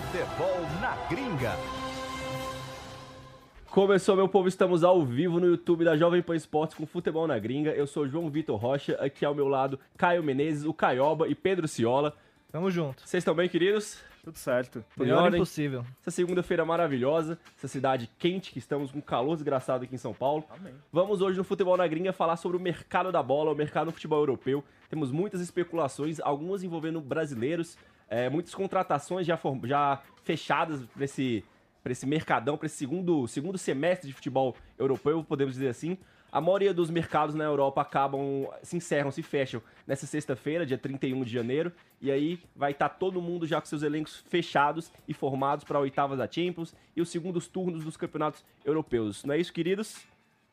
Futebol na Gringa. Começou, meu povo, estamos ao vivo no YouTube da Jovem Pan Esportes com Futebol na Gringa. Eu sou João Vitor Rocha, aqui ao meu lado Caio Menezes, o Caioba e Pedro Ciola. Tamo junto. Vocês estão bem, queridos? Tudo certo. Melhor ordem? impossível. Essa segunda-feira maravilhosa, essa cidade quente que estamos com um calor desgraçado aqui em São Paulo. Vamos hoje no Futebol na Gringa falar sobre o mercado da bola, o mercado do futebol europeu. Temos muitas especulações, algumas envolvendo brasileiros, é, muitas contratações já, já fechadas para esse, esse mercadão, para esse segundo, segundo semestre de futebol europeu, podemos dizer assim. A maioria dos mercados na Europa acabam, se encerram, se fecham nessa sexta-feira, dia 31 de janeiro, e aí vai estar todo mundo já com seus elencos fechados e formados para a oitava da Champions e os segundos turnos dos campeonatos europeus. Não é isso, queridos?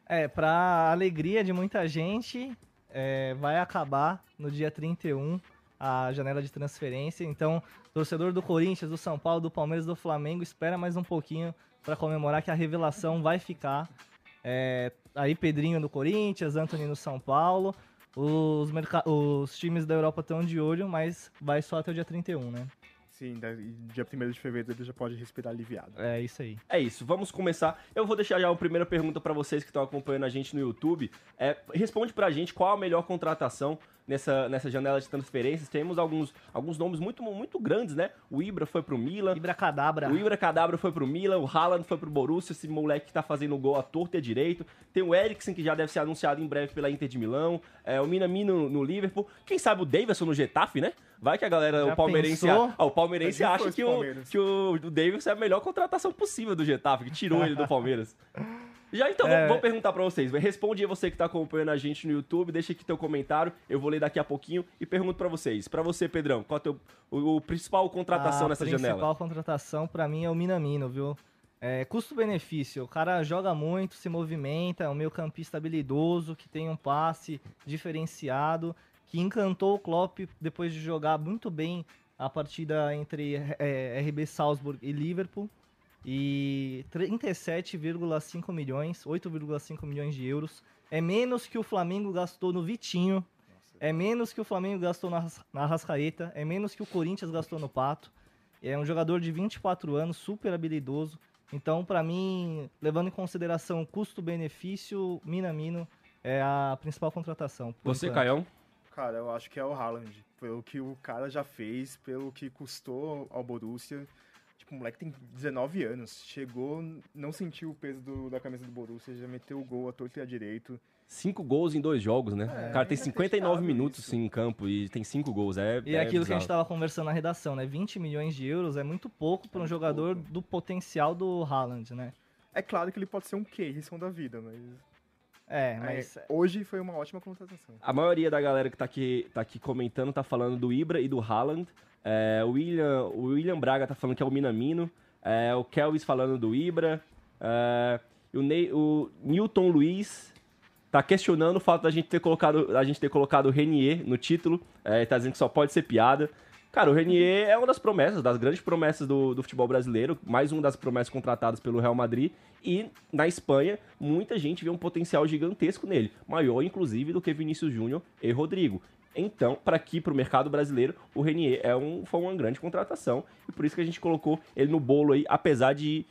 É, pra alegria de muita gente, é, vai acabar no dia 31 a janela de transferência. Então, torcedor do Corinthians, do São Paulo, do Palmeiras, do Flamengo, espera mais um pouquinho para comemorar que a revelação vai ficar. É, aí Pedrinho no Corinthians, Anthony no São Paulo. Os, os times da Europa estão de olho, mas vai só até o dia 31, né? Sim, e dia 1 de fevereiro ele já pode respirar aliviado. É isso aí. É isso, vamos começar. Eu vou deixar já uma primeira pergunta para vocês que estão acompanhando a gente no YouTube. É, responde pra gente qual a melhor contratação nessa, nessa janela de transferências. Temos alguns, alguns nomes muito, muito grandes, né? O Ibra foi pro Milan. Ibra Cadabra. O Ibra Cadabra foi pro Milan, o Haaland foi pro Borussia, esse moleque que tá fazendo gol à torta e à direito. Tem o Eriksen, que já deve ser anunciado em breve pela Inter de Milão. É, o Minamino no, no Liverpool. Quem sabe o Davidson no Getafe, né? Vai que a galera, Já o palmeirense, ah, o palmeirense acha que o que o, o Davidson é a melhor contratação possível do Getafe, que tirou ele do Palmeiras. Já então, É. vou, perguntar pra vocês. Responde aí você que tá acompanhando a gente no YouTube, deixa aqui teu comentário, eu vou ler daqui a pouquinho e pergunto pra vocês. Pra você, Pedrão, qual é o, teu, o, o principal contratação a nessa principal janela? contratação pra mim é o Minamino, viu? É, Custo-benefício, o cara joga muito, se movimenta, é um meio campista habilidoso, que tem um passe diferenciado, que encantou o Klopp depois de jogar muito bem a partida entre é, RB Salzburg e Liverpool. E 37,5 milhões, 8,5 milhões de euros. É menos que o Flamengo gastou no Vitinho. É menos que o Flamengo gastou na, na Arrascaeta. É menos que o Corinthians gastou no Pato. É um jogador de 24 anos, super habilidoso. Então, pra mim, levando em consideração o custo-benefício, Minamino é a principal contratação. Você, enquanto. Caião? Cara, eu acho que é o Haaland. Pelo que o cara já fez, pelo que custou ao Borussia. Tipo, o moleque tem 19 anos. Chegou, não sentiu o peso do- da camisa do Borussia, já meteu o gol à torta e à direito. Cinco gols em dois jogos, né? É, o cara tem 59 inacreditável minutos isso. sim, em campo e tem cinco gols. É, E é aquilo que a gente bizarro. tava conversando na redação, né? 20 milhões de euros é muito pouco para um jogador do potencial do Haaland, né? É claro que ele pode ser um Keirson da vida, mas. É, mas é, hoje foi uma ótima contratação. A maioria da galera que tá aqui, tá aqui comentando tá falando do Ibra e do Haaland. É, o, William, o William Braga tá falando que é o Minamino. É, o Kelvis falando do Ibra. É, o, Ney, o Newton Luiz tá questionando o fato da gente ter colocado, a gente ter colocado o Renier no título. É, tá dizendo que só pode ser piada. Cara, o Renier é uma das promessas, das grandes promessas do, do futebol brasileiro, mais uma das promessas contratadas pelo Real Madrid. E na Espanha, muita gente vê um potencial gigantesco nele, maior inclusive do que Vinícius Júnior e Rodrigo. Então, para aqui, para o mercado brasileiro, o Renier é um, foi uma grande contratação e por isso que a gente colocou ele no bolo aí, apesar de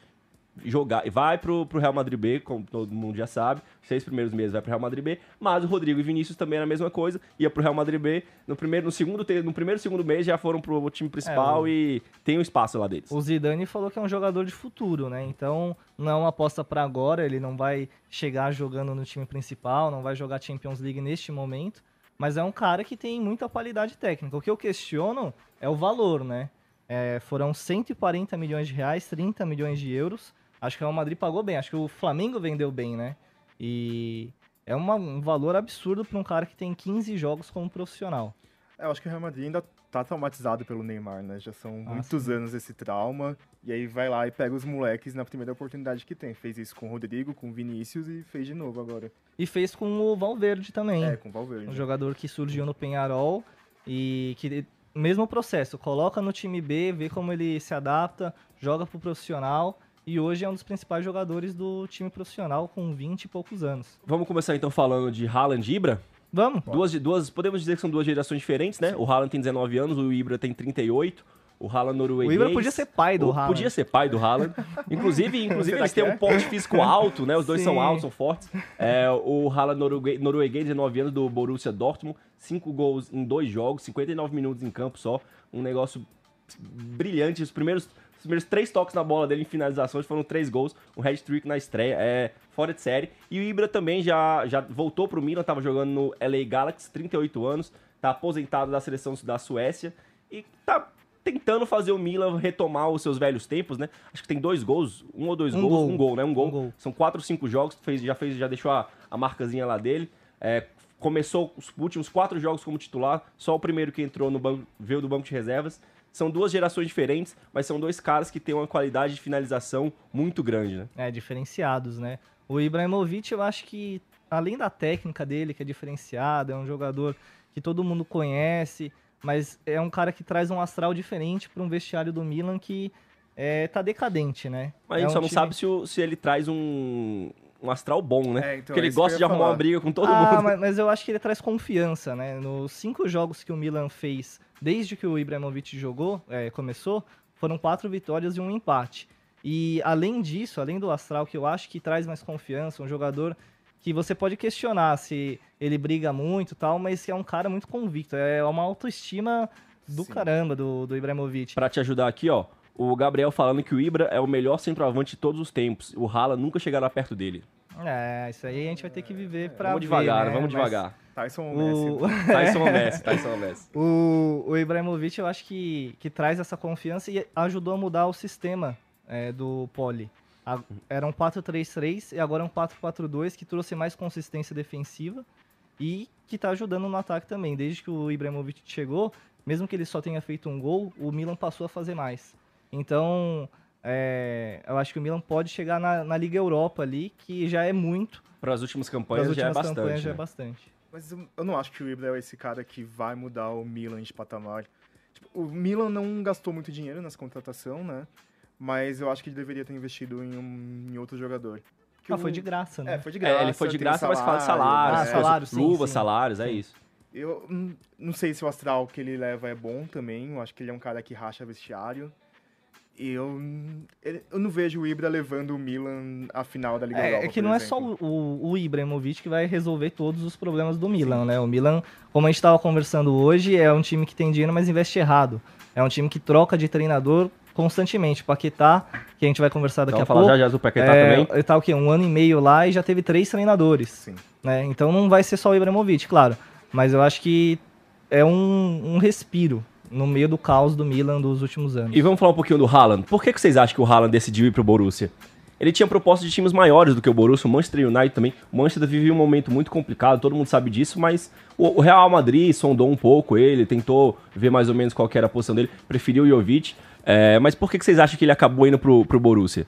jogar. Vai pro, pro Real Madrid B, como todo mundo já sabe. Seis primeiros meses vai pro Real Madrid B. Mas o Rodrigo e Vinícius também era a mesma coisa. Ia pro Real Madrid B. No primeiro, no segundo, no primeiro segundo mês já foram pro time principal é, o... e tem um espaço lá deles. O Zidane falou que é um jogador de futuro, né? Então não é uma aposta para agora. Ele não vai chegar jogando no time principal, não vai jogar Champions League neste momento. Mas é um cara que tem muita qualidade técnica. O que eu questiono é o valor, né? É, foram 140 milhões de reais, 30 milhões de euros Acho que o Real Madrid pagou bem. Acho que o Flamengo vendeu bem, né? E é uma, um valor absurdo para um cara que tem 15 jogos como profissional. É, eu acho que o Real Madrid ainda tá traumatizado pelo Neymar, né? Já são ah, muitos sim. anos esse trauma. E aí vai lá e pega os moleques na primeira oportunidade que tem. Fez isso com o Rodrigo, com o Vinícius e fez de novo agora. E fez com o Valverde também. É, com o Valverde. Um jogador que surgiu no Penharol e que mesmo processo, coloca no time B, vê como ele se adapta, joga pro profissional e hoje é um dos principais jogadores do time profissional com 20 e poucos anos. Vamos começar então falando de Haaland e Ibra? Vamos. Duas, duas, podemos dizer que são duas gerações diferentes, né? O Haaland tem 19 anos, o Ibra tem 38. O Haaland norueguês. O Ibra podia ser pai do Haaland. Podia ser pai do Haaland. Inclusive, inclusive eles têm um porte físico alto, né? Os dois Sim. são altos, são fortes. É, o Haaland norueguês, norueguês, 19 anos, do Borussia Dortmund. Cinco gols em dois jogos, 59 minutos em campo só. Um negócio brilhante. Os primeiros os primeiros três toques na bola dele em finalizações foram três gols, um hat-trick na estreia, é fora de série. E o Ibra também já, já voltou pro Milan, tava jogando no LA Galaxy, 38 anos, tá aposentado da seleção da Suécia e tá tentando fazer o Milan retomar os seus velhos tempos, né? Acho que tem dois gols, um ou dois um gols, gol. um gol, né? Um gol. Um gol. São quatro ou cinco jogos, fez, já fez, já deixou a, a marcazinha lá dele. É, começou os últimos quatro jogos como titular, só o primeiro que entrou no banco, veio do banco de reservas. São duas gerações diferentes, mas são dois caras que têm uma qualidade de finalização muito grande, né? É, diferenciados, né? O Ibrahimovic, eu acho que, além da técnica dele, que é diferenciada, é um jogador que todo mundo conhece, mas é um cara que traz um astral diferente para um vestiário do Milan que é, tá decadente, né? Mas a gente é só não time... sabe se, o, se ele traz um, um astral bom, né? É, então, Porque ele gosta de arrumar falar. uma briga com todo ah, mundo. Mas, mas, eu acho que ele traz confiança, né? Nos cinco jogos que o Milan fez desde que o Ibrahimovic jogou, é, começou, foram quatro vitórias e um empate. E além disso, além do Astral, que eu acho que traz mais confiança, um jogador que você pode questionar se ele briga muito tal, mas que é um cara muito convicto. É uma autoestima do Sim. caramba do, do Ibrahimovic. Para te ajudar aqui, ó, o Gabriel falando que o Ibra é o melhor centroavante de todos os tempos. O Rala nunca chegará perto dele. É, isso aí a gente vai ter que viver pra Vamos devagar, ver, né? vamos devagar. Tyson Messi. O... Tyson Messi, Tyson Messi. O, o Ibrahimovic, eu acho que, que traz essa confiança e ajudou a mudar o sistema é, do Poli. A, era um 4-3-3 e agora é um 4-4-2 que trouxe mais consistência defensiva e que está ajudando no ataque também. Desde que o Ibrahimovic chegou, mesmo que ele só tenha feito um gol, o Milan passou a fazer mais. Então, é, eu acho que o Milan pode chegar na, na Liga Europa ali, que já é muito. Para as últimas campanhas, últimas já, é bastante, campanhas né? já é bastante. Mas eu não acho que o Ibra é esse cara que vai mudar o Milan de patamar. Tipo, o Milan não gastou muito dinheiro nessa contratação, né? Mas eu acho que ele deveria ter investido em, um, em outro jogador. ah, o... foi de graça, né? É, foi de graça. É, ele foi de graça, salário, mas fala de salários. Ah, salários, sim, Luvas, salários, é isso. Eu não sei se o astral que ele leva é bom também. Eu acho que ele é um cara que racha vestiário eu, eu não vejo o Ibra levando o Milan à final da Liga é, Europa. É que não exemplo. é só o, o Ibrahimovic que vai resolver todos os problemas do Milan, Sim. né? O Milan, como a gente estava conversando hoje, é um time que tem dinheiro, mas investe errado. É um time que troca de treinador constantemente. Paquetá, que a gente vai conversar daqui Vamos a pouco. já já do Paquetá é, também. Ele tá o quê? Um ano e meio lá e já teve três treinadores. Sim. Né? Então não vai ser só o Ibrahimovic, claro. Mas eu acho que é um, um respiro no meio do caos do Milan dos últimos anos. E vamos falar um pouquinho do Haaland. Por que, que vocês acham que o Haaland decidiu ir pro Borussia? Ele tinha propostas de times maiores do que o Borussia, o Manchester United também. O Manchester vivia um momento muito complicado, todo mundo sabe disso, mas o Real Madrid sondou um pouco ele, tentou ver mais ou menos qual era a posição dele, preferiu o Jovic. É, mas por que, que vocês acham que ele acabou indo pro, pro Borussia?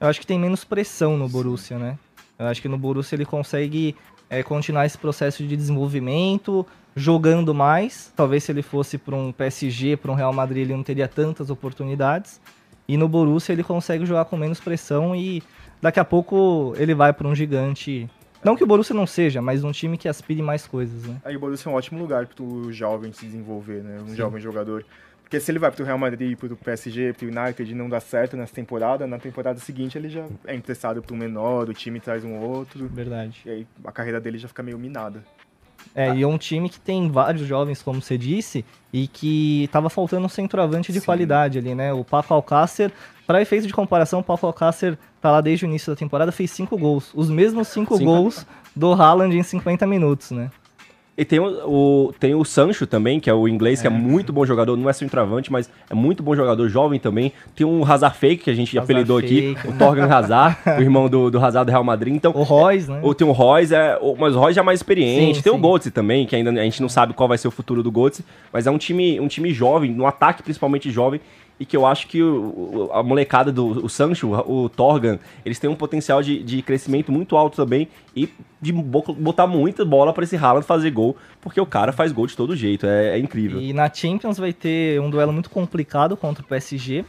Eu acho que tem menos pressão no Borussia, né? Eu acho que no Borussia ele consegue é, continuar esse processo de desenvolvimento, jogando mais. Talvez se ele fosse para um PSG, para um Real Madrid, ele não teria tantas oportunidades. E no Borussia ele consegue jogar com menos pressão e daqui a pouco ele vai para um gigante. Não que o Borussia não seja, mas um time que aspire mais coisas, né? Aí o Borussia é um ótimo lugar para o jovem se desenvolver, né? Um jovem jogador. Porque se ele vai pro Real Madrid, pro PSG, pro United e não dá certo nessa temporada, na temporada seguinte ele já é emprestado pro menor, o time traz um outro. Verdade. E aí a carreira dele já fica meio minada. É, e é um time que tem vários jovens, como você disse, e que tava faltando um centroavante de Sim. qualidade ali, né? O Paco Alcácer, para efeito de comparação, o Paco Alcácer tá lá desde o início da temporada, fez cinco gols. Os mesmos cinco Cinco. gols do Haaland em 50 minutos, né? E tem o, o- tem o Sancho também, que é o inglês, que é muito bom jogador, não é centroavante, mas é muito bom jogador, jovem também. Tem um Hazard Fake, que a gente Hazard apelidou aqui, Fake, o né? Torgan Hazard, o irmão do, do Hazard do Real Madrid. Então, O Royce, né? ou tem o Royce, é, o- mas o Royce já é mais experiente. Sim, tem o sim. Götze também, que ainda a gente não sabe qual vai ser o futuro do Götze, mas é um time, um time jovem, no ataque principalmente jovem, e que eu acho que o- a molecada do o Sancho, o Torgan, eles têm um potencial de, de crescimento muito alto também e de bo- botar muita bola pra esse Haaland fazer gol, porque o cara faz gol de todo jeito, é, é incrível. E na Champions vai ter um duelo muito complicado contra o PSG,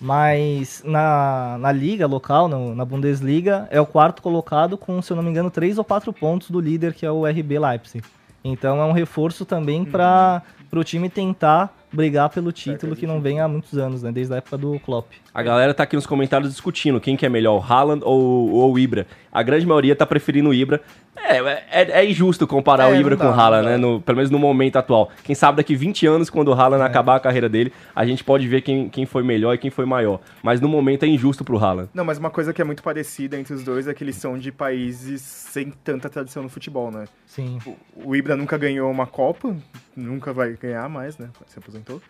mas na, na liga local, no- na Bundesliga, é o quarto colocado com, se eu não me engano, três ou quatro pontos do líder, que é o RB Leipzig. Então é um reforço também para o time tentar brigar pelo título que não vem há muitos anos, né? Desde a época do Klopp. A galera tá aqui nos comentários discutindo quem que é melhor, o Haaland ou, ou o Ibra. A grande maioria tá preferindo o Ibra. É, é, é injusto comparar É, o Ibra dá, com o Haaland, né? No- pelo menos no momento atual. Quem sabe daqui 20 anos, quando o É. Haaland acabar a carreira dele, a gente pode ver quem, quem foi melhor e quem foi maior. Mas no momento é injusto pro Haaland. Não, mas uma coisa que é muito parecida entre os dois é que eles são de países sem tanta tradição no futebol, né? Sim. O- O Ibra nunca ganhou uma Copa, nunca vai ganhar mais, né? Se aposentou.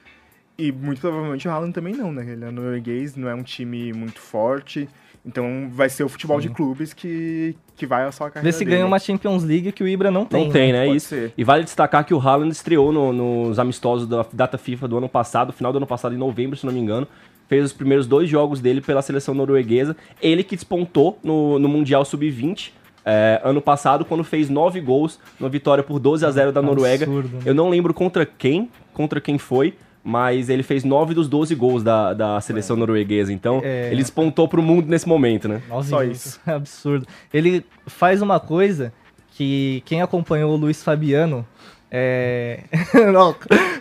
E muito provavelmente o Haaland também não, né? Ele é norueguês, não é um time muito forte. Então vai ser o futebol de clubes que, que vai a sua carreira. Vê se dele. ganha uma Champions League que o Ibra não tem. Não tem, né? Pode Isso. ser. E vale destacar que o Haaland estreou no- nos amistosos da data FIFA do ano passado, final do ano passado, em novembro, se não me engano. Fez os primeiros dois jogos dele pela seleção norueguesa. Ele que despontou no, no Mundial Sub-20. é, ano passado, quando fez nove gols numa vitória por 12 a 0 da Noruega. Absurdo, né? Eu não lembro contra quem, contra quem foi, mas ele fez nove dos 12 gols da, da seleção norueguesa. Então, É. ele despontou pro mundo nesse momento, né? Nossa, Só isso. é absurdo. Ele faz uma coisa que quem acompanhou o Luiz Fabiano. É. não,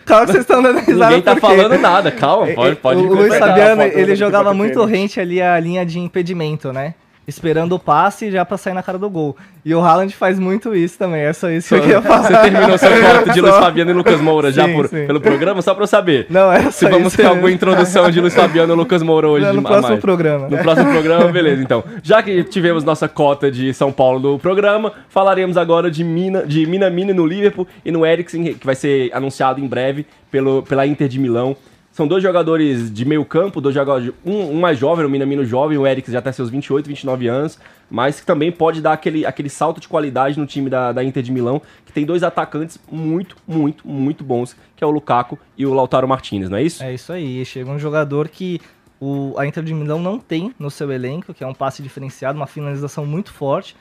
calma que vocês estão dando risada. Ninguém tá falando nada, calma, pode, pode o Luiz. Fabiano, ele jogava muito rente ali a linha de impedimento, né? Esperando o passe já pra sair na cara do gol. E o Haaland faz muito isso também, é só isso que eu queria falar. Você terminou seu corte de Luiz Fabiano e Lucas Moura já Sim, por- sim. pelo programa, só pra eu saber. Não, é Se vamos isso ter alguma introdução de Luiz Fabiano e Lucas Moura hoje No de- a próximo programa. No próximo programa, beleza. Então, já que tivemos nossa cota de São Paulo no programa, falaremos agora de Mina, de Minamino no Liverpool e no Eriksen, que vai ser anunciado em breve pelo, pela Inter de Milão. São dois jogadores de meio campo, dois jogadores, um, um mais jovem, o Minamino jovem, o Eriksen já tem seus 28, 29 anos, mas que também pode dar aquele, aquele salto de qualidade no time da, da Inter de Milão, que tem dois atacantes muito, muito, muito bons, que é o Lukaku e o Lautaro Martinez, não é isso? É isso aí. Chega um jogador que o, a Inter de Milão não tem no seu elenco, que é um passe diferenciado, uma finalização muito forte.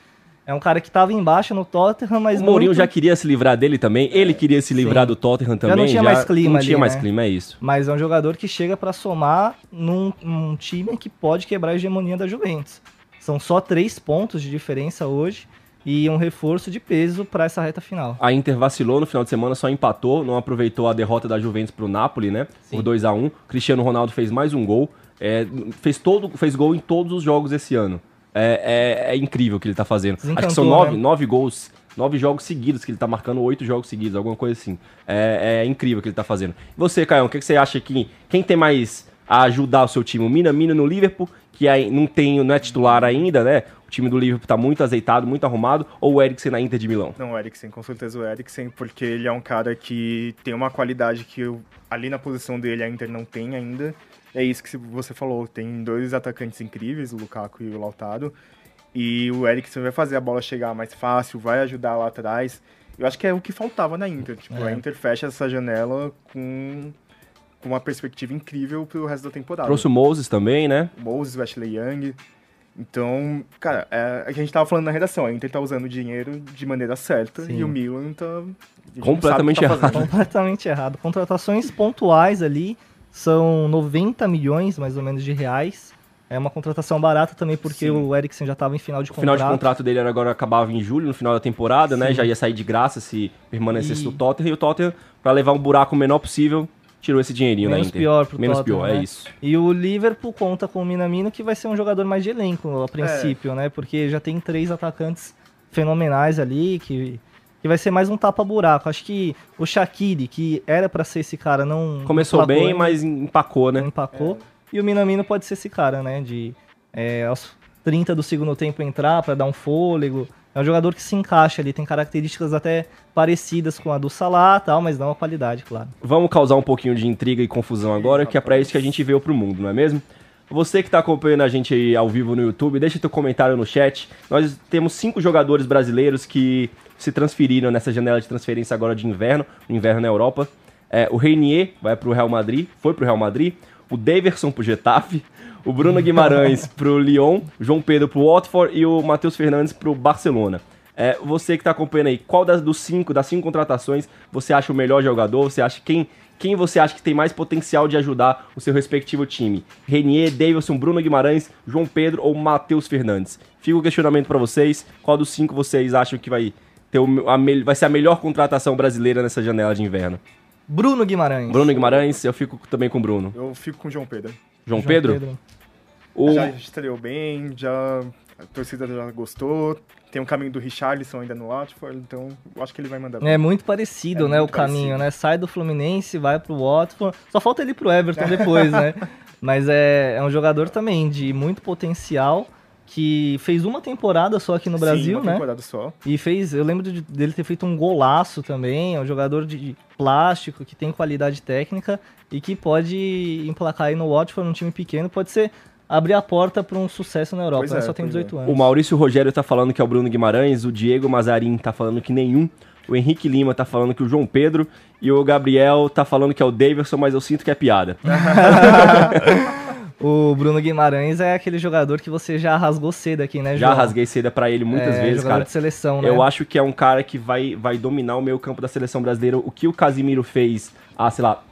É um cara que estava embaixo no Tottenham, mas o Mourinho muito- já queria se livrar dele também, ele queria se livrar do Tottenham também. não tinha mais clima Não tinha ali, mais né? clima, é isso. Mas é um jogador que chega para somar num, num time que pode quebrar a hegemonia da Juventus. São só três pontos de diferença hoje e um reforço de peso para essa reta final. A Inter vacilou no final de semana, só empatou, não aproveitou a derrota da Juventus pro Napoli, né? Por 2 a 1 Cristiano Ronaldo fez mais um gol. é, fez, todo, fez gol em todos os jogos esse ano. É, é- é incrível o que ele tá fazendo. Acho que são Desencantou, nove, né? nove gols, nove jogos seguidos que ele tá marcando, oito jogos seguidos, alguma coisa assim. É, é incrível o que ele tá fazendo. E você, Caio, o que, que você acha que. Quem tem mais a ajudar o seu time? O Mina Mina no Liverpool, que aí não, tem, não é titular ainda, né? O time do Liverpool tá muito azeitado, muito arrumado, ou o Eriksen na Inter de Milão? Não, o Eriksen, com certeza o Eriksen, porque ele é um cara que tem uma qualidade que eu- ali na posição dele a Inter não tem ainda. É isso que você falou, tem dois atacantes incríveis, o Lukaku e o Lautaro. E o Eriksen vai fazer a bola chegar mais fácil, vai ajudar lá atrás. Eu acho que é o que faltava na Inter. Tipo, a Inter fecha essa janela com, com uma perspectiva incrível pro resto da temporada. Trouxe o Moses também, né? Moses, o Ashley Young. Então, cara, é, a gente tava falando na redação, a Inter tá usando o dinheiro de maneira certa Sim. e o Milan tá... Completamente tá errado. fazendo. Completamente errado. Contratações pontuais ali são 90 milhões, mais ou menos, de reais. É uma contratação barata também, porque Sim. o Eriksen já estava em final de O final contrato. de contrato dele era agora acabava em julho, no final da temporada, né? Sim. Já ia sair de graça se permanecesse E- no Tottenham. E o Tottenham, pra levar um buraco menor possível, tirou esse dinheirinho Menos da Inter. pior pro Menos Tottenham, pior, é né? isso. E o Liverpool conta com o Minamino, que vai ser um jogador mais de elenco, a princípio, né? Porque já tem três atacantes fenomenais ali, que, que vai ser mais um tapa-buraco. Acho que o Shaqiri, que era pra ser esse cara, não... Começou não placou bem, mas empacou, né? empacou. E o Minamino pode ser esse cara, né? De é, aos 30 do segundo tempo entrar pra dar um fôlego. É um jogador que se encaixa ali, tem características até parecidas com a do Salah tal, mas não a qualidade, claro. Vamos causar um pouquinho de intriga e confusão agora, que é pra isso que a gente veio pro mundo, não é mesmo? Você que tá acompanhando a gente aí ao vivo no YouTube, deixa teu comentário no chat. Nós temos cinco jogadores brasileiros que se transferiram nessa janela de transferência agora de inverno, no inverno na Europa. É, o Reinier vai pro Real Madrid, foi pro Real Madrid. O Daverson pro Getafe. O Bruno Guimarães pro Lyon. O João Pedro pro Watford e o Matheus Fernandes pro Barcelona. É, você que tá acompanhando aí, qual das, dos cinco, das cinco contratações, você acha o melhor jogador? Você acha quem, quem você acha que tem mais potencial de ajudar o seu respectivo time? Renier, Davidson, Bruno Guimarães, João Pedro ou Matheus Fernandes? Fica o questionamento pra vocês. Qual dos cinco vocês acham que vai, ter o, a, vai ser a melhor contratação brasileira nessa janela de inverno? Bruno Guimarães. Bruno Guimarães, eu fico também com o Bruno. Eu fico com o João Pedro. João, Pedro? O, Já estreou bem, já a torcida já gostou. Tem um caminho do Richarlison ainda no Watford, então eu acho que ele vai mandar bem. É muito parecido, É né, muito o caminho, parecido. né? Sai do Fluminense, vai pro Watford. Só falta ele pro Everton depois, né? Mas é, é um jogador também de muito potencial que fez uma temporada só aqui no Sim, Brasil, uma né? temporada só. E fez, eu lembro de- dele ter feito um golaço também, é um jogador de plástico, que tem qualidade técnica e que pode emplacar aí no Watford, num time pequeno, pode ser abrir a porta para um sucesso na Europa, né? é, Só tem pois é. 18 anos. O Maurício Rogério tá falando que é o Bruno Guimarães, o Diego Mazarin tá falando que nenhum, o Henrique Lima tá falando que o João Pedro e o Gabriel tá falando que é o Davidson, mas eu sinto que é piada. O Bruno Guimarães é aquele jogador que você já rasgou cedo aqui, né, Já João? rasguei seda pra ele muitas é, vezes, cara. de seleção, né? Eu acho que é um cara que vai, vai dominar o meio campo da seleção brasileira. O que o Casimiro fez há, sei lá,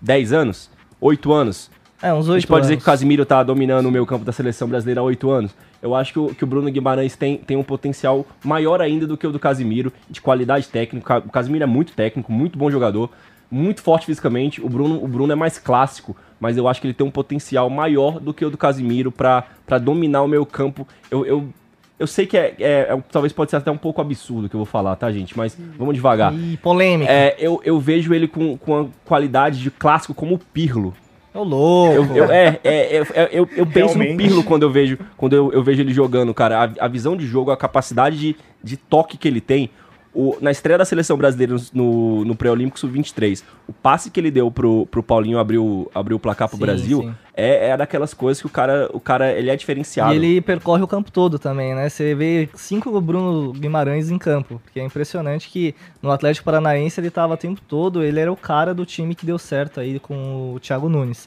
10 anos? 8 anos? É, uns A oito gente pode dizer que o Casimiro tá dominando o meio campo da seleção brasileira há 8 anos. Eu acho que o, que o Bruno Guimarães tem, tem um potencial maior ainda do que o do Casimiro, de qualidade técnica. O Casimiro é muito técnico, muito bom jogador, muito forte fisicamente. O Bruno, o Bruno é mais clássico, mas eu acho que ele tem um potencial maior do que o do Casimiro pra pra dominar o meio campo. Eu, eu, eu sei que é, é- é- talvez pode ser até um pouco absurdo o que eu vou falar, tá, gente? Mas vamos devagar. Ih, polêmica. É, eu, eu vejo ele com, com a qualidade de clássico como o Pirlo. Ô, louco. Eu, eu- é, é, é, é, eu, eu penso no Realmente. Pirlo quando eu vejo, quando eu, eu vejo ele jogando, cara. A, a visão de jogo, a capacidade de, de toque que ele tem. O, na estreia da seleção brasileira no, no pré-olímpico sub-23, o passe que ele deu pro, pro Paulinho abrir o, abrir o placar pro Sim, Brasil sim. é, é daquelas coisas que o cara, o cara ele é diferenciado. E ele percorre o campo todo também, né? Você vê cinco Bruno Guimarães em campo, porque é impressionante que no Atlético Paranaense ele tava o tempo todo, ele era o cara do time que deu certo aí com o Thiago Nunes.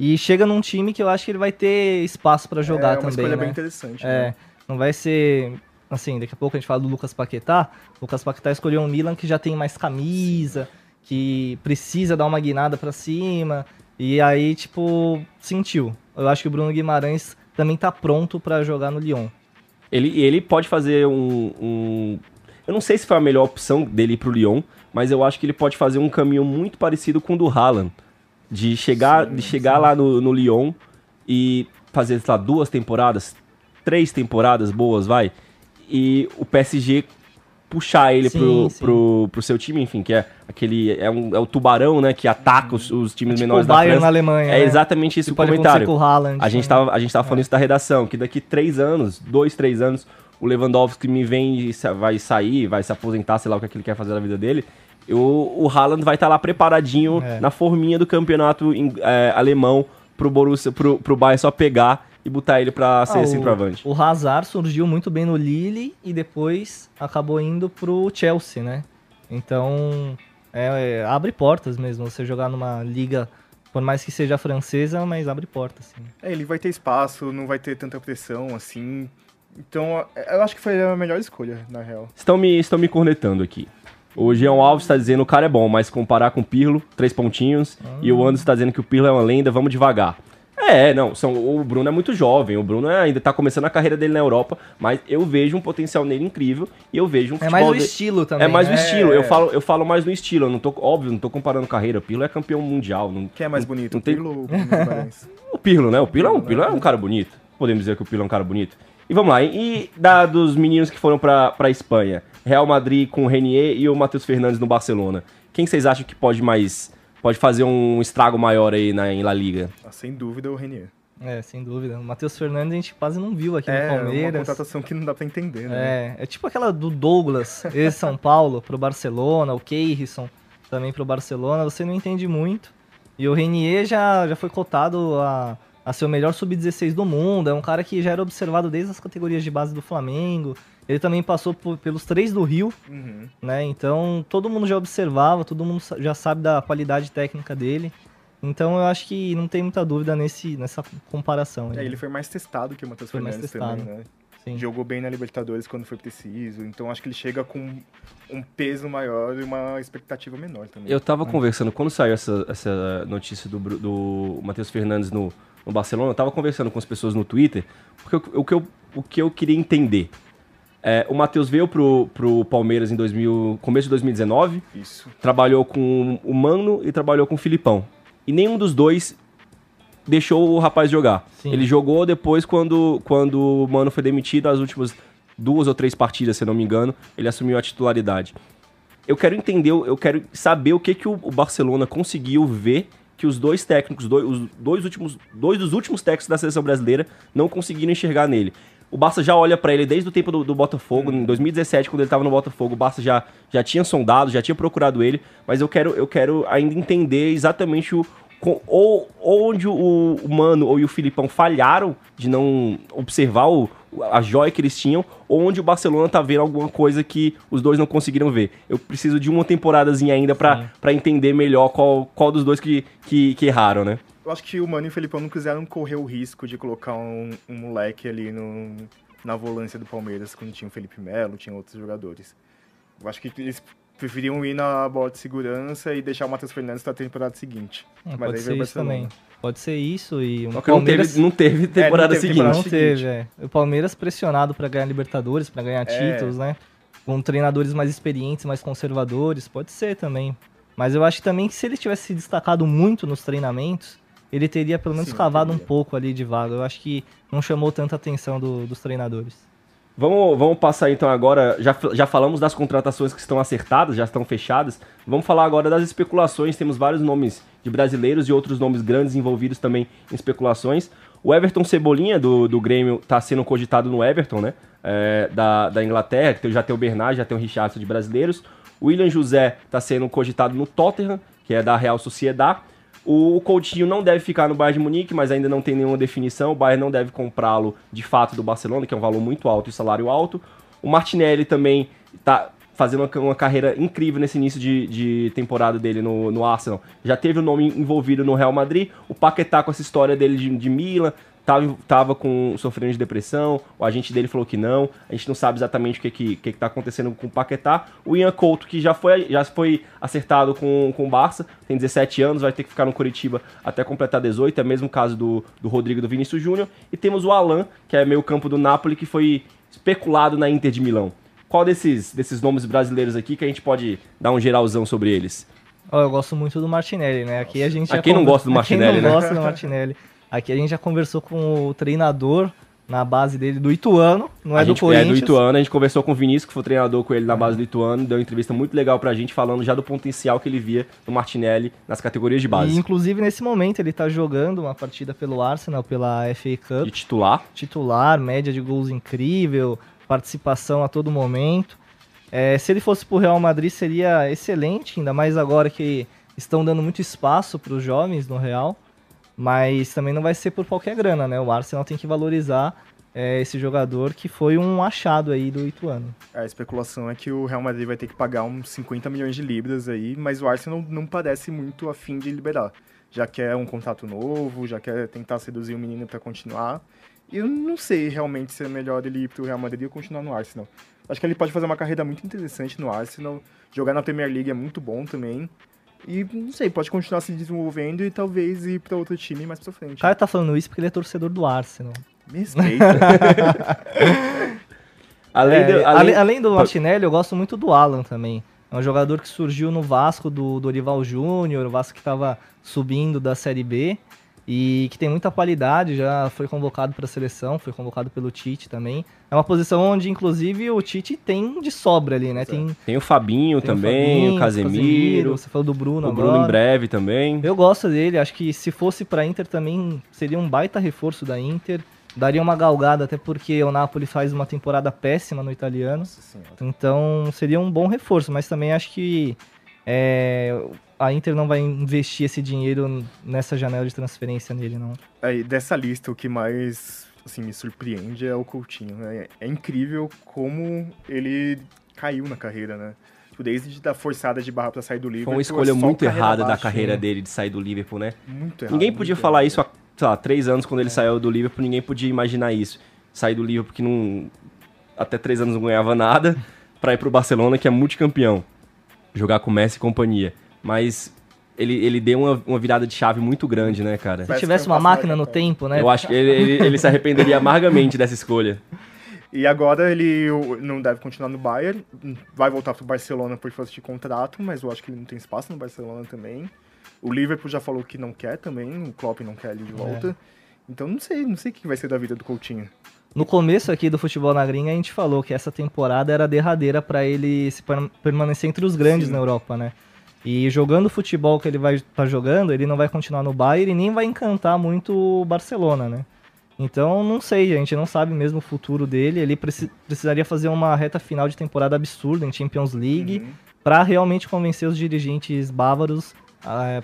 E chega num time que eu acho que ele vai ter espaço pra jogar é uma também, escolha né? bem interessante. É, né? não vai ser assim, daqui a pouco a gente fala do Lucas Paquetá. O Lucas Paquetá escolheu um Milan que já tem mais camisa, que precisa dar uma guinada pra cima. E aí, tipo, sentiu. Eu acho que o Bruno Guimarães também tá pronto pra jogar no Lyon. Ele, ele pode fazer um, um- Eu não sei se foi a melhor opção dele ir pro Lyon, mas eu acho que ele pode fazer um caminho muito parecido com o do Haaland. De chegar, de chegar lá no, no Lyon e fazer, sei lá, duas temporadas, três temporadas boas, vai. E o PSG puxar ele Sim, pro, sim. Pro, pro seu time, enfim, que é aquele. É, um, é o tubarão, né? Que ataca os, os times Tipo menores o da Bayern França. na Alemanha. É né? exatamente isso Que o comentário. com o Haaland. A gente né? tava, a gente tava falando isso da redação, que daqui três anos, dois, três anos, o Lewandowski me vem e sa- vai sair, vai se aposentar, sei lá o que, é que ele quer fazer na vida dele. E o, Haaland vai estar lá preparadinho É. na forminha do campeonato em- é, alemão pro Borussia, pro, pro Bayern só pegar e botar ele pra ser Ah, centroavante. o, o Hazard surgiu muito bem no Lille e depois acabou indo pro Chelsea, né? Então, é, é, abre portas mesmo você jogar numa liga Por mais que seja francesa, mas abre porta, assim. É, ele vai ter espaço, não vai ter tanta pressão, assim. Então, eu acho que foi a melhor escolha, na real. Estão me, estão me cornetando aqui. O Jean Alves está dizendo que o cara é bom, mas comparar com o Pirlo, três pontinhos. E o Anderson está dizendo que o Pirlo é uma lenda, vamos devagar. É, não, são, o Bruno é muito jovem, o Bruno é- ainda tá começando a carreira dele na Europa, mas eu vejo um potencial nele incrível e eu vejo um É mais o de- estilo também. É mais o né? estilo, eu falo, eu falo mais no estilo, eu não tô, óbvio, não tô comparando carreira, o Pirlo é campeão mundial. Não, Quem é mais bonito, não o tem- Pirlo ou o o Pirlo, né? O Pirlo, é um, o Pirlo é um cara bonito. Podemos dizer que o Pirlo é um cara bonito. E vamos lá, e da, dos meninos que foram pra, pra Espanha? Real Madrid com o Renier e o Matheus Fernandes no Barcelona. Quem vocês acham que pode mais. Pode fazer um estrago maior aí na, em La Liga? Ah, Sem dúvida, o Renier. É, sem dúvida. O Matheus Fernandes a gente quase não viu aqui É no uma Palmeiras. contratação que não dá pra entender, né? É, é tipo aquela do Douglas, ex-São Paulo, pro Barcelona, o Keirson também pro Barcelona, você não entende muito. E o Renier já, já foi cotado a, a ser o melhor sub-16 do mundo, é um cara que já era observado desde as categorias de base do Flamengo. Ele também passou por- pelos três do Rio, Uhum. né? Então todo mundo já observava, todo mundo já sabe da qualidade técnica dele. Então eu acho que não tem muita dúvida nesse, nessa comparação. É, ele foi mais testado que o Matheus Foi mais Fernandes testado. também, né? Sim. Jogou bem na Libertadores quando foi preciso. Então acho que ele chega com um peso maior e uma expectativa menor também. Eu tava conversando, quando saiu essa, essa notícia do, do Matheus Fernandes no, no Barcelona, eu tava conversando com as pessoas no Twitter, porque o, o que, eu, o que eu queria entender. É, o Matheus veio pro, pro Palmeiras em 2000, começo de 2019, Isso. trabalhou com o Mano e trabalhou com o Filipão. E nenhum dos dois deixou o rapaz jogar. Sim. Ele jogou depois quando, quando o Mano foi demitido, as últimas duas ou três partidas, se não me engano, ele assumiu a titularidade. Eu quero entender, eu quero saber o que, que o Barcelona conseguiu ver que os dois técnicos, dois, os dois, últimos, dois dos últimos técnicos da seleção brasileira não conseguiram enxergar nele. O Barça já olha pra ele desde o tempo do, do Botafogo, em 2017, quando ele tava no Botafogo, o Barça já, já tinha sondado, já tinha procurado ele, mas eu quero, eu quero ainda entender exatamente o, ou, onde o, o Mano ou e o Filipão falharam de não observar o, a joia que eles tinham, ou onde o Barcelona tá vendo alguma coisa que os dois não conseguiram ver. Eu preciso de uma temporadazinha ainda pra pra entender melhor qual, qual dos dois que, que, que erraram, né? Eu acho que o Mano e o Felipão não quiseram correr o risco de colocar um, um moleque ali no, na volância do Palmeiras, quando tinha o Felipe Melo, tinha outros jogadores. Eu acho que eles preferiam ir na bola de segurança e deixar o Matheus Fernandes pra temporada seguinte. É, Mas pode aí ser veio o isso Barcelona. também. Pode ser isso e o que não Palmeiras teve, não teve temporada teve seguinte. temporada não seguinte. teve, é. O Palmeiras pressionado pra ganhar Libertadores, pra ganhar É. títulos, né? Com treinadores mais experientes, mais conservadores, pode ser também. Mas eu acho também que se ele tivesse se destacado muito nos treinamentos, ele teria pelo menos Sim, cavado um pouco ali de vaga. Eu acho que não chamou tanta atenção do- dos treinadores. Vamos, vamos passar então agora. Já, já falamos das contratações que estão acertadas, já estão fechadas. Vamos falar agora das especulações. Temos vários nomes de brasileiros e outros nomes grandes envolvidos também em especulações. O Everton Cebolinha, do, do Grêmio, está sendo cogitado no Everton, né? É, da, da Inglaterra, que já tem o Bernard, já tem o Richardson de brasileiros. O William José está sendo cogitado no Tottenham, que é da Real Sociedad. O Coutinho não deve ficar no Bayern de Munique, mas ainda não tem nenhuma definição. O Bayern não deve comprá-lo de fato do Barcelona, que é um valor muito alto e salário alto. O Martinelli também está fazendo uma, carreira incrível nesse início de, de temporada dele no, no Arsenal. Já teve o nome envolvido no Real Madrid. O Paquetá com essa história dele de, de Milan. Tava, tava com, sofrendo de depressão, o agente dele falou que não, a gente não sabe exatamente o que, que, que, que tá acontecendo com o Paquetá. O Ian Couto, que já foi, já foi acertado com, com o Barça, tem 17 anos, vai ter que ficar no Curitiba até completar 18, é o mesmo caso do, do Rodrigo do Vinícius Júnior. E temos o Alan, que é meio campo do Napoli, que foi especulado na Inter de Milão. Qual desses, desses nomes brasileiros aqui que a gente pode dar um geralzão sobre eles? Ó, eu gosto muito do Martinelli, né? Aqui a gente Ah, já quem não gosta do Martinelli, Quem não né? gosta do Martinelli. Aqui a gente já conversou com o treinador na base dele do Ituano, não é a do gente Corinthians. é do Ituano, a gente conversou com o Vinícius, que foi treinador com ele na base do Ituano, deu uma entrevista muito legal pra gente, falando já do potencial que ele via no Martinelli nas categorias de E, base. inclusive, nesse momento, ele tá jogando uma partida pelo Arsenal, pela FA Cup. De titular. Titular, média de gols incrível, participação a todo momento. É, se ele fosse pro Real Madrid, seria excelente, ainda mais agora que estão dando muito espaço para os jovens no Real. Mas também não vai ser por qualquer grana, né? O Arsenal tem que valorizar é, esse jogador que foi um achado aí do Ituano. A especulação é que o Real Madrid vai ter que pagar uns 50 milhões de libras aí, mas o Arsenal não parece muito afim de liberar. Já quer um contrato novo, já quer tentar seduzir o menino para continuar. Eu não sei realmente se é melhor ele ir pro Real Madrid ou continuar no Arsenal. Acho que ele pode fazer uma carreira muito interessante no Arsenal. Jogar na Premier League é muito bom também. E não sei, pode continuar se desenvolvendo e talvez ir para outro time mais pra frente. O cara tá falando isso porque ele é torcedor do Arsenal. Me respeita. Além, É, além... além- além do Martinelli, eu gosto muito do Alan também. É um jogador que surgiu no Vasco do Dorival Júnior, o Vasco que estava subindo da Série B e que tem muita qualidade, já foi convocado para a seleção, foi convocado pelo Tite também. É uma posição onde, inclusive, o Tite tem de sobra ali, né? Tem, Tem o Fabinho tem também, Fabinho, o Casemiro, Você falou do Bruno o Bruno agora. em breve também. Eu gosto dele, acho que se fosse pra Inter também seria um baita reforço da Inter. Daria uma galgada, até porque o Napoli faz uma temporada péssima no italiano. Então seria um bom reforço, mas também acho que é, a Inter não vai investir esse dinheiro nessa janela de transferência nele, não. Aí, dessa lista, o que mais assim, me surpreende é o Coutinho. né? É incrível como ele caiu na carreira, né? Tipo, Desde da forçada de barra pra sair do Liverpool. Foi uma é escolha só muito errada da carreira né? dele de sair do Liverpool, né? Muito errado. Ninguém podia muito falar errado. isso há, sei lá, três anos quando ele saiu do Liverpool, ninguém podia imaginar isso. Sair do Liverpool que não. Até três anos não ganhava nada, pra ir pro Barcelona, que é multicampeão. Jogar com Messi e companhia. Mas ele, ele deu uma, uma virada de chave muito grande, né, cara? Se tivesse é um uma máquina no tempo, né? Eu acho que ele, ele, ele se arrependeria amargamente dessa escolha. E agora ele o- não deve continuar no Bayern, vai voltar pro Barcelona por força de contrato, mas eu acho que ele não tem espaço no Barcelona também. O Liverpool já falou que não quer também, o Klopp não quer ele de volta. Então não sei, não sei o que vai ser da vida do Coutinho. No começo aqui do futebol na gringa, a gente falou que essa temporada era a derradeira para ele se per- permanecer entre os grandes Sim. na Europa, né? E jogando o futebol que ele vai estar jogando, ele não vai continuar no Bayern e nem vai encantar muito o Barcelona, né? Então, não sei, a gente não sabe mesmo o futuro dele. Ele preci- precisaria fazer uma reta final de temporada absurda em Champions League Uhum. para realmente convencer os dirigentes bávaros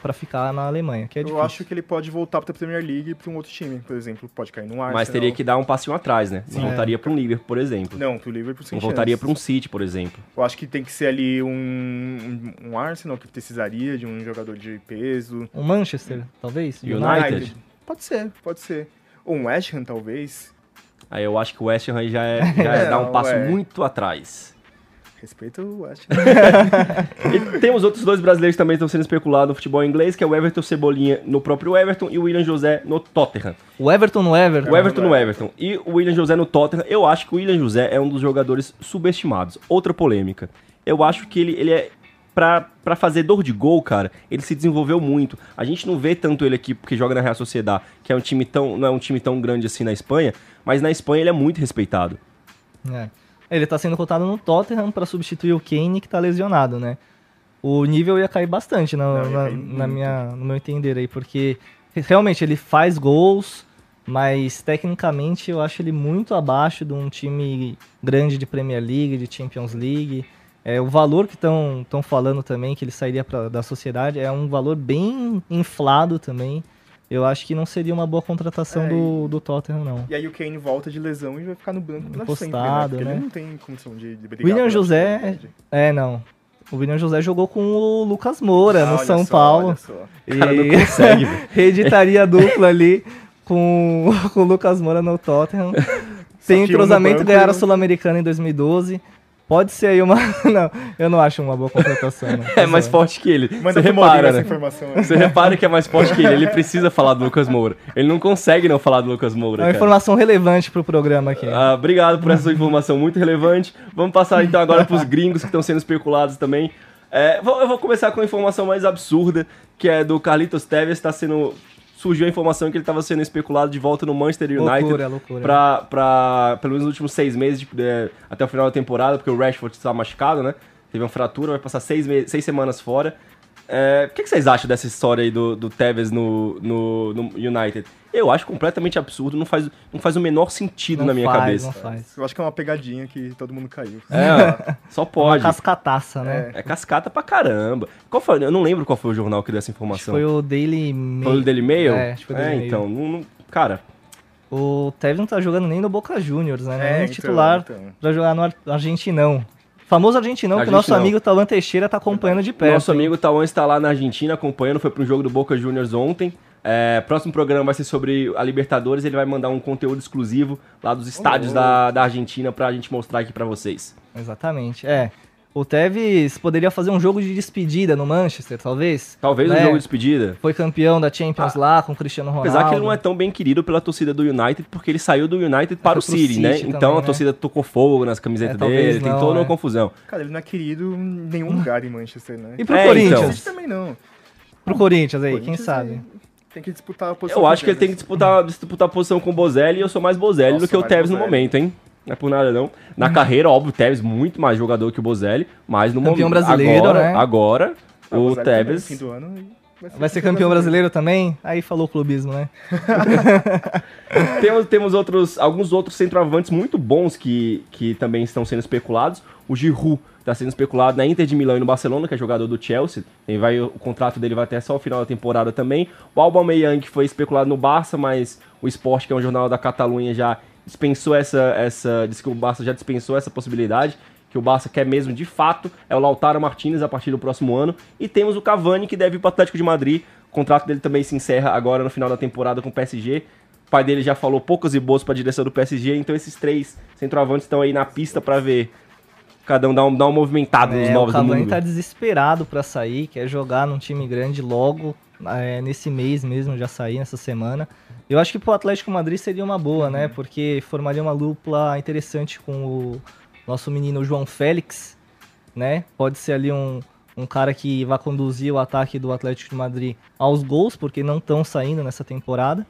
para ficar na Alemanha, que é eu difícil. acho que ele pode voltar pra Premier League pra um outro time, por exemplo, pode cair no Arsenal. Mas teria que dar um passinho atrás, né? Não Sim. voltaria para um Liverpool, por exemplo. Não, pro Liverpool sem Não voltaria para um City, por exemplo. Eu acho que tem que ser ali um, um, um Arsenal que precisaria de um jogador de peso. O Manchester, talvez? United. Pode ser, pode ser. Ou um West Ham, talvez. Aí eu acho que o West Ham já é, já é dar um passo é. muito atrás. Respeita o West. E temos outros dois brasileiros que também estão sendo especulados no futebol inglês, que é o Everton Cebolinha no próprio Everton e o William José no Tottenham. O Everton no Everton. O Everton no Everton e o William José no Tottenham. Eu acho que o William José é um dos jogadores subestimados. Outra polêmica. Eu acho que ele, ele é. Pra, pra fazer dor de gol, cara, ele se desenvolveu muito. A gente não vê tanto ele aqui porque joga na Real Sociedade, que é um time tão, não é um time tão grande assim na Espanha, mas na Espanha ele é muito respeitado. É. Ele tá sendo cotado no Tottenham para substituir o Kane, que tá lesionado, né? O nível ia cair bastante na, Não, na- na minha, no meu entender aí, porque realmente ele faz gols, mas tecnicamente eu acho ele muito abaixo de um time grande de Premier League, de Champions League. É, o valor que estão falando também, que ele sairia pra, da sociedade, é um valor bem inflado também. Eu acho que não seria uma boa contratação É, do, do Tottenham, não. E aí o Kane volta de lesão e vai ficar no banco pra sempre, né? Porque né? ele não tem condição de, de brigar. William José. titularidade. É, não. O William José jogou com o Lucas Moura Ah, no olha São só, Paulo. olha só. E Cara, não consegue, reeditaria a dupla ali com, com o Lucas Moura no Tottenham. Tem que um entrosamento, banco ganharam a Sul-Americana em 2012. Pode ser aí uma. Não, eu não acho uma boa contratação. não. É mais forte que ele. Manda Você repara, essa né? informação aí. Você repara que é mais forte que ele. Ele precisa falar do Lucas Moura. Ele não consegue não falar do Lucas Moura. É uma cara. informação relevante pro programa aqui. Ah, obrigado por essa informação muito relevante. Vamos passar então agora para os gringos que estão sendo especulados também. É, vou- eu vou começar com a informação mais absurda, que é do Carlitos Tevez. Está sendo surgiu a informação que ele estava sendo especulado de volta no Manchester United Loucura, loucura. Pra, pra pelo menos nos últimos seis meses, de- é, até o final da temporada, porque o Rashford está machucado, né? Teve uma fratura, vai passar seis, seis semanas fora. É, o que, que vocês acham dessa história aí do, do Tevez no, no, no United? Eu acho completamente absurdo, não faz, não faz o menor sentido Não na minha faz, cabeça. Não faz. Eu acho que é uma pegadinha que todo mundo caiu. É, só Uma pode. cascataça, né? É cascata pra caramba. Qual foi? Eu não lembro qual foi o jornal que deu essa Acho informação. foi o Daily Mail. Foi o Daily Mail? É, acho que foi o Daily Mail. então, não- não- cara, O Tevez não tá jogando nem no Boca Juniors, né? É, nem então, titular então. pra jogar no Ar- Argentinão. Famoso Argentinão, que o nosso amigo Talan Teixeira tá acompanhando de perto. Nosso hein? amigo Tauan está lá na Argentina acompanhando, foi para um jogo do Boca Juniors ontem. É, próximo programa vai ser sobre a Libertadores, ele vai mandar um conteúdo exclusivo lá dos estádios da, da Argentina pra gente mostrar aqui pra vocês. Exatamente, é. O Tevez poderia fazer um jogo de despedida no Manchester, talvez. Talvez né? um jogo de despedida. Foi campeão da Champions lá com o Cristiano Ronaldo. Apesar que ele não é tão bem querido pela torcida do United, porque ele saiu do United para o foi pro City, né? City Então também, a né? torcida tocou fogo nas camisetas É, dele, tem toda uma é. confusão. Cara, ele não é querido em nenhum lugar em Manchester, né? E pro É, Corinthians? então. City também não. Pro Corinthians aí, quem Corinthians sabe? é- Tem que disputar a posição. Eu acho que ele tem que disputar, disputar a posição com o Bozelli e eu sou mais Bozelli Nossa, do que o Tevez no momento, hein? Não é por nada não. Na carreira, óbvio, o Tevez muito mais jogador que o Bozelli, mas no Campeão momento brasileiro, agora, né? agora Ah, o Tevez fim do ano, Vai ser campeão brasileiro também? Aí falou o clubismo, né? temos, temos outros, alguns outros centroavantes muito bons que, que também estão sendo especulados. O Giroud está sendo especulado na Inter de Milão e no Barcelona, que é jogador do Chelsea. Ele vai, o contrato dele vai até só o final da temporada também. O Aubameyang que foi especulado no Barça, mas o Sport, que é um jornal da Catalunha, já dispensou essa, essa... Disse que o Barça já dispensou essa possibilidade. Que o Barça quer mesmo, de fato, é o Lautaro Martinez a partir do próximo ano. E temos o Cavani, que deve ir para o Atlético de Madrid. O contrato dele também se encerra agora no final da temporada com o PSG. O pai dele já falou poucas e boas para a direção do PSG, então esses três centroavantes estão aí na pista para ver cada um dar, um, dar uma movimentada nos É, o novos do Cavani tá desesperado pra sair, quer jogar num time grande logo, é, nesse mês mesmo, já sair nessa semana. Eu acho que pro Atlético Madrid seria uma boa, Uhum. né? Porque formaria uma dupla interessante com o nosso menino João Félix, né? Pode ser ali um, um cara que vai conduzir o ataque do Atlético de Madrid aos gols, porque não estão saindo nessa temporada.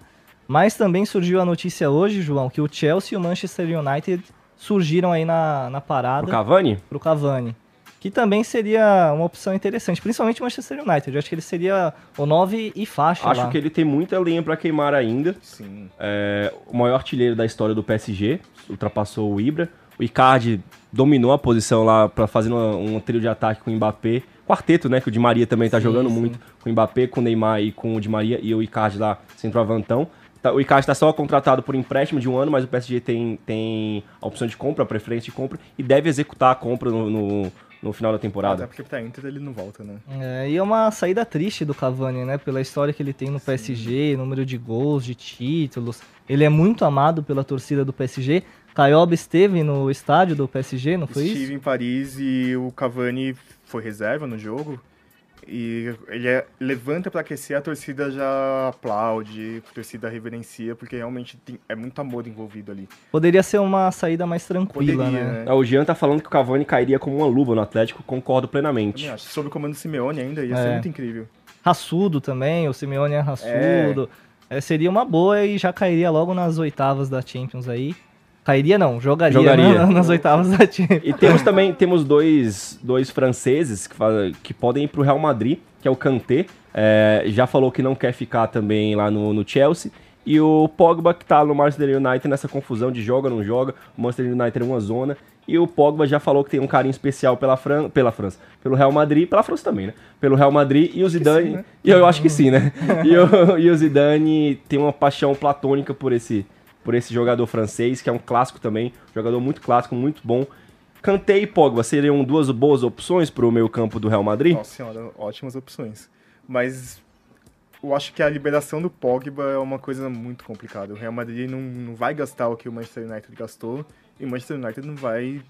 Mas também surgiu a notícia hoje, João, que o Chelsea e o Manchester United surgiram aí na, na parada O Cavani? pro Cavani. Que também seria uma opção interessante, principalmente o Manchester United. Eu acho que ele seria o 9 e faixa Acho lá. que ele tem muita lenha para queimar ainda. Sim. É, o maior artilheiro da história do PSG, ultrapassou o Ibra. O Icardi dominou a posição lá para fazer uma- um trio de ataque com o Mbappé. Quarteto, né? Que o Di Maria também tá Sim, jogando sim. muito com o Mbappé, com o Neymar e com o Di Maria e o Icardi lá, centroavantão. Tá, o Icardi está só contratado por empréstimo de um ano, mas o PSG tem, tem a opção de compra, a preferência de compra, e deve executar a compra no, no, no final da Até temporada. porque pra Inter ele não volta, né? É, e é uma saída triste do Cavani, né? Pela história que ele tem no PSG, número de gols, de títulos. Ele é muito amado pela torcida do PSG. Caioba esteve no estádio do PSG, não foi Estive isso? em Paris e o Cavani foi reserva no jogo. E ele é- levanta pra aquecer, a torcida já aplaude, a torcida reverencia, porque realmente tem- é muito amor envolvido ali. Poderia ser uma saída mais tranquila, Poderia, né? né? O Jean tá falando que o Cavani cairia como uma luva no Atlético, concordo plenamente. Acho. Sob o comando do Simeone ainda, ia É. ser muito incrível. Raçudo também, o Simeone é raçudo. É, seria uma boa e já cairia logo nas oitavas da Champions aí. Cairia não, jogaria, Jogaria. né, nas oitavas da Champions. E temos também temos dois, dois franceses que, fa- que podem ir pro Real Madrid, que é o Kanté. é, já falou que não quer ficar também lá no, no Chelsea. E o Pogba, que tá no Manchester United nessa confusão de joga, não joga. O Manchester United é uma zona. E o Pogba já falou que tem um carinho especial pela, Fran pela França. Pelo Real Madrid, pela França também, né? Pelo Real Madrid e o Zidane. sim, né? E eu acho que sim, né? e, o, e o Zidane tem uma paixão platônica por esse, por esse jogador francês, que é um clássico também. Jogador muito clássico, muito bom. Kanté e Pogba seriam duas boas opções para o meio campo do Real Madrid? Nossa senhora, ótimas opções. Mas eu acho que a liberação do Pogba é uma coisa muito complicada. O Real Madrid não, não vai gastar o que o Manchester United gastou e o Manchester United não vai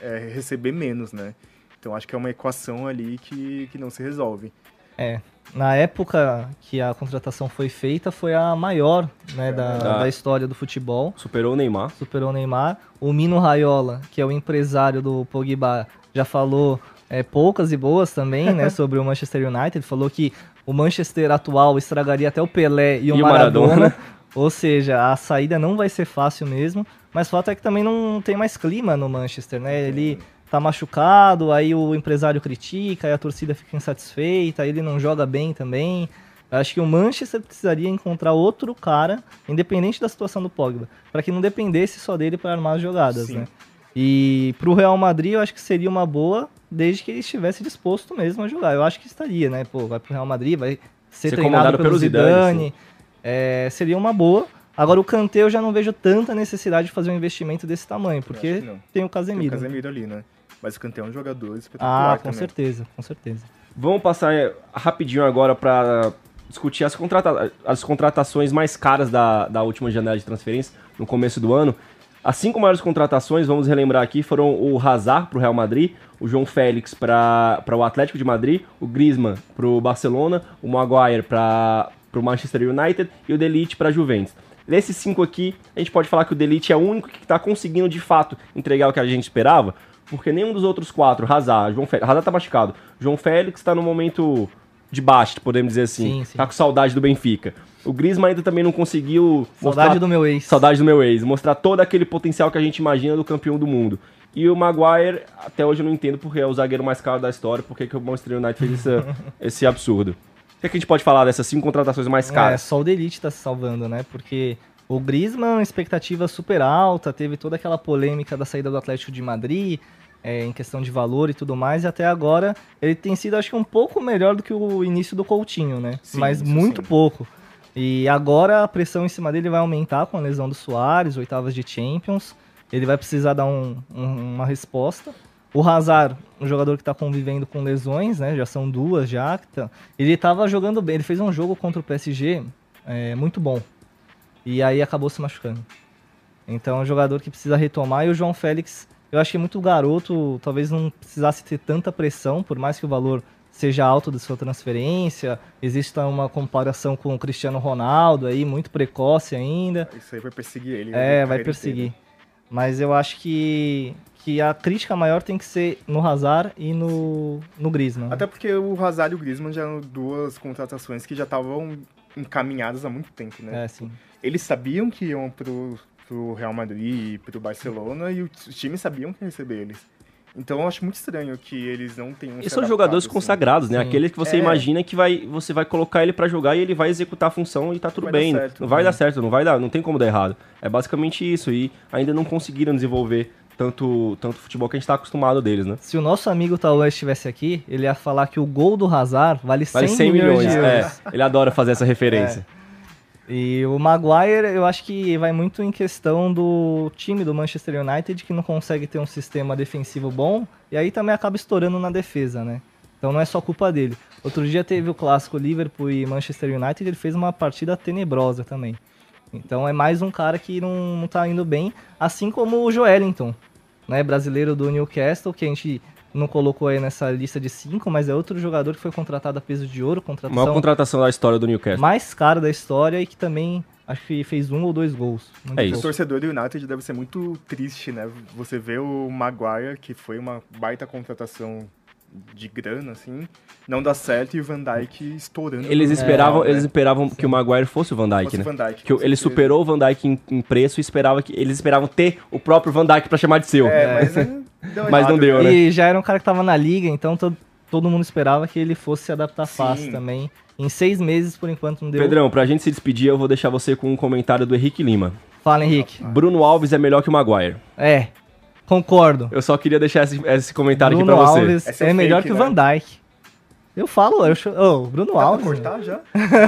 é, receber menos, né? Então acho que é uma equação ali que, que não se resolve. É, na época que a contratação foi feita, foi a maior né, da, da história do futebol. Superou o Neymar. Superou o Neymar. O Mino Raiola, que é o empresário do Pogba, já falou é, poucas e boas também né, sobre o Manchester United. Falou que o Manchester atual estragaria até o Pelé e o, E o Maradona. Maradona. Ou seja, a saída não vai ser fácil mesmo. Mas o fato é que também não tem mais clima no Manchester, né? Ele tá machucado, aí o empresário critica, aí a torcida fica insatisfeita, aí ele não joga bem também. Eu Acho que o Manchester precisaria encontrar outro cara, independente da situação do Pogba, para que não dependesse só dele para armar as jogadas, Sim. né? E pro Real Madrid eu acho que seria uma boa, desde que ele estivesse disposto mesmo a jogar. Eu acho que estaria, né? Pô, vai pro Real Madrid, vai ser, Ser treinado pelo pelo Zidane, Zidane. é, seria uma boa, Agora o Kanté eu já não vejo tanta necessidade de fazer um investimento desse tamanho, porque tem o Tem o Casemiro. Casemiro ali, né? Mas o Kanté é um jogador espetacular ah, com também. certeza, com certeza. Vamos passar é, rapidinho agora para discutir as, contrata as contratações mais caras da, da última janela de transferência, no começo do ano. As cinco maiores contratações, vamos relembrar aqui, foram o Hazard para o Real Madrid, o João Félix para o Atlético de Madrid, o Griezmann para o Barcelona, o Maguire para o Manchester United e o Delite para a Juventus. Desses cinco aqui, a gente pode falar que o Delite é o único que está conseguindo de fato entregar o que a gente esperava, porque nenhum dos outros quatro, Hazard, João Félix, Hazard tá machucado, João Félix está no momento de baixo, podemos dizer assim, Sim, sim. tá com saudade do Benfica. O Griezmann ainda também não conseguiu Saudade mostrar- do meu ex. Saudade do meu ex. Mostrar todo aquele potencial que a gente imagina do campeão do mundo. E o Maguire, até hoje eu não entendo porque é o zagueiro mais caro da história, porque que o Manchester United fez esse, esse absurdo. O que, é que a gente pode falar dessas cinco contratações mais É, caras? só o Delite tá se salvando, né? Porque o Griezmann, expectativa super alta, teve toda aquela polêmica da saída do Atlético de Madrid, é, em questão de valor e tudo mais, e até agora ele tem sido, acho que, um pouco melhor do que o início do Coutinho, né? Sim, Mas muito sim. pouco. E agora a pressão em cima dele vai aumentar com a lesão do Soares, oitavas de Champions. Ele vai precisar dar um- um- uma resposta. O Hazard, um jogador que está convivendo com lesões, né? Já são duas já. Ele estava jogando bem. Ele fez um jogo contra o PSG é, muito bom. E aí acabou se machucando. Então é um jogador que precisa retomar. E o João Félix, eu acho que é muito garoto. Talvez não precisasse ter tanta pressão, por mais que o valor seja alto da sua transferência. Exista uma comparação com o Cristiano Ronaldo aí, muito precoce ainda. Isso aí vai perseguir ele. É, a vai perseguir. inteira. Mas eu acho que, que a crítica maior tem que ser no Hazard e no, no Griezmann. Até porque o Hazard e o Griezmann já eram duas contratações que já estavam encaminhadas há muito tempo, né? É, sim. Eles sabiam que iam pro, pro Real Madrid e pro Barcelona e os times sabiam que ia receber eles. Então eu acho muito estranho que eles não tenham E são jogadores assim. consagrados, né? Sim. Aqueles que você É. imagina que vai, você vai colocar ele pra jogar e ele vai executar a função e tá tudo Vai dar bem. certo. Não vai Uhum. dar certo, não vai dar, não tem como dar errado. É basicamente isso. E ainda não conseguiram desenvolver tanto, tanto futebol que a gente tá acostumado deles, né? Se o nosso amigo Tauan estivesse aqui, ele ia falar que o gol do Hazard vale 100, Vale 100 milhões, milhões. de É, ele adora fazer essa referência. E o Maguire, eu acho que vai muito em questão do time do Manchester United, que não consegue ter um sistema defensivo bom, e aí também acaba estourando na defesa, né? Então não é só culpa dele. Outro dia teve o clássico Liverpool e Manchester United, ele fez uma partida tenebrosa também. Então é mais um cara que não, não tá indo bem, assim como o Joelinton, né? Brasileiro do Newcastle, que a gente não colocou aí nessa lista de cinco, mas é outro jogador que foi contratado a peso de ouro, A contratação maior contratação da história do Newcastle. mais caro da história e que também acho que fez um ou dois gols. Muito É O isso. pouco. torcedor do United deve ser muito triste, né? Você vê o Maguire, que foi uma baita contratação de grana, assim, não dá certo e o Van Dijk estourando. Eles esperavam, final, né? eles esperavam que o Maguire fosse o Van Dijk, Fosse né? o Van Dijk, que o- ele certeza. superou o Van Dijk em, em preço e esperava que eles esperavam ter o próprio Van Dijk pra chamar de seu. É, mas, é, deu Mas não deu, né? E já era um cara que tava na liga, então to- todo mundo esperava que ele fosse se adaptar Sim. fácil também. Em seis meses, por enquanto, não deu. Pedrão, pra gente se despedir, eu vou deixar você com um comentário do Henrique Lima. Fala, Henrique. Bruno Alves é melhor que o Maguire. É, concordo. Eu só queria deixar esse, esse comentário Bruno aqui pra você. Alves é é, o melhor fake, que o né? Van Dijk. Eu falo, eu cho- oh, Bruno Alves. cortar já?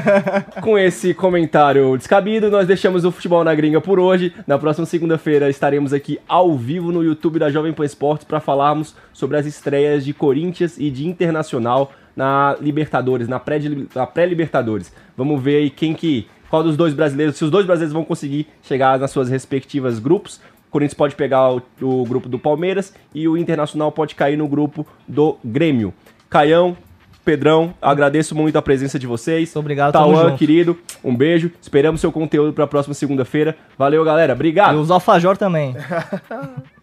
Com esse comentário descabido, nós deixamos o Futebol na Gringa por hoje. Na próxima segunda-feira estaremos aqui ao vivo no YouTube da Jovem Pan Esportes para falarmos sobre as estreias de Corinthians e de Internacional na Libertadores, na pré- pré-Libertadores. Vamos ver aí quem que. Qual dos dois brasileiros, se os dois brasileiros vão conseguir chegar nas suas respectivas grupos. O Corinthians pode pegar o, o grupo do Palmeiras e o Internacional pode cair no grupo do Grêmio. Caião, Pedrão, agradeço muito a presença de vocês. Muito obrigado, Tauan, querido, um beijo. Esperamos seu conteúdo para a próxima segunda-feira. Valeu, galera. Obrigado. E os Alfajor também.